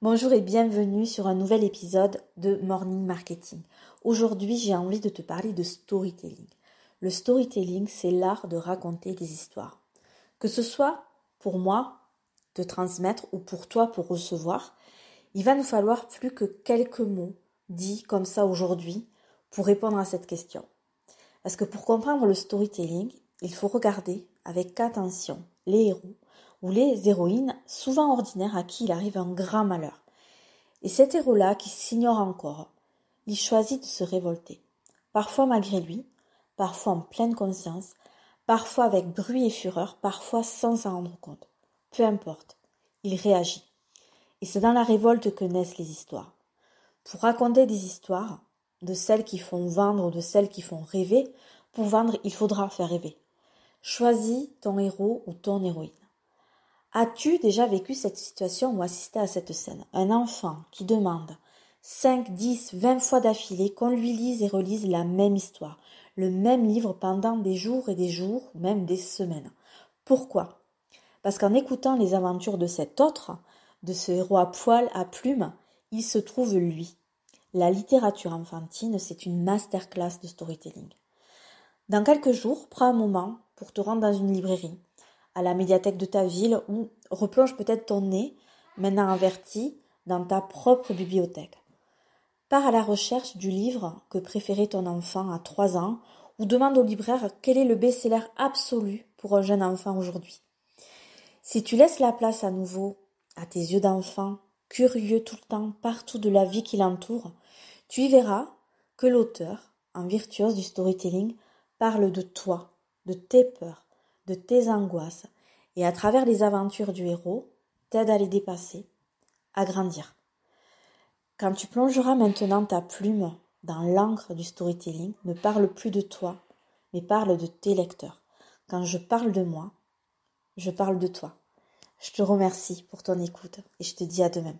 Bonjour et bienvenue sur un nouvel épisode de Morning Marketing. Aujourd'hui, j'ai envie de te parler de storytelling. Le storytelling, c'est l'art de raconter des histoires. Que ce soit pour moi de transmettre ou pour toi pour recevoir, il va nous falloir plus que quelques mots dits comme ça aujourd'hui pour répondre à cette question. Parce que pour comprendre le storytelling, il faut regarder avec attention les héros ou les héroïnes, souvent ordinaires à qui il arrive un grand malheur. Et cet héros-là, qui s'ignore encore, il choisit de se révolter. Parfois malgré lui, parfois en pleine conscience, parfois avec bruit et fureur, parfois sans s'en rendre compte. Peu importe, il réagit. Et c'est dans la révolte que naissent les histoires. Pour raconter des histoires, de celles qui font vendre ou de celles qui font rêver, pour vendre, il faudra faire rêver. Choisis ton héros ou ton héroïne. As-tu déjà vécu cette situation ou assisté à cette scène? Un enfant qui demande 5, 10, 20 fois d'affilée qu'on lui lise et relise la même histoire, le même livre pendant des jours et des jours, même des semaines. Pourquoi? Parce qu'en écoutant les aventures de cet autre, de ce héros à poil, à plumes, il se trouve lui. La littérature enfantine, c'est une masterclass de storytelling. Dans quelques jours, prends un moment pour te rendre dans une librairie, à la médiathèque de ta ville ou replonge peut-être ton nez, maintenant averti, dans ta propre bibliothèque. Pars à la recherche du livre que préférait ton enfant à trois ans ou demande au libraire quel est le best-seller absolu pour un jeune enfant aujourd'hui. Si tu laisses la place à nouveau à tes yeux d'enfant, curieux tout le temps, partout de la vie qui l'entoure, tu y verras que l'auteur, en virtuose du storytelling, parle de toi, de tes peurs, de tes angoisses, et à travers les aventures du héros, t'aide à les dépasser, à grandir. Quand tu plongeras maintenant ta plume dans l'encre du storytelling, ne parle plus de toi, mais parle de tes lecteurs. Quand je parle de moi, je parle de toi. Je te remercie pour ton écoute et je te dis à demain.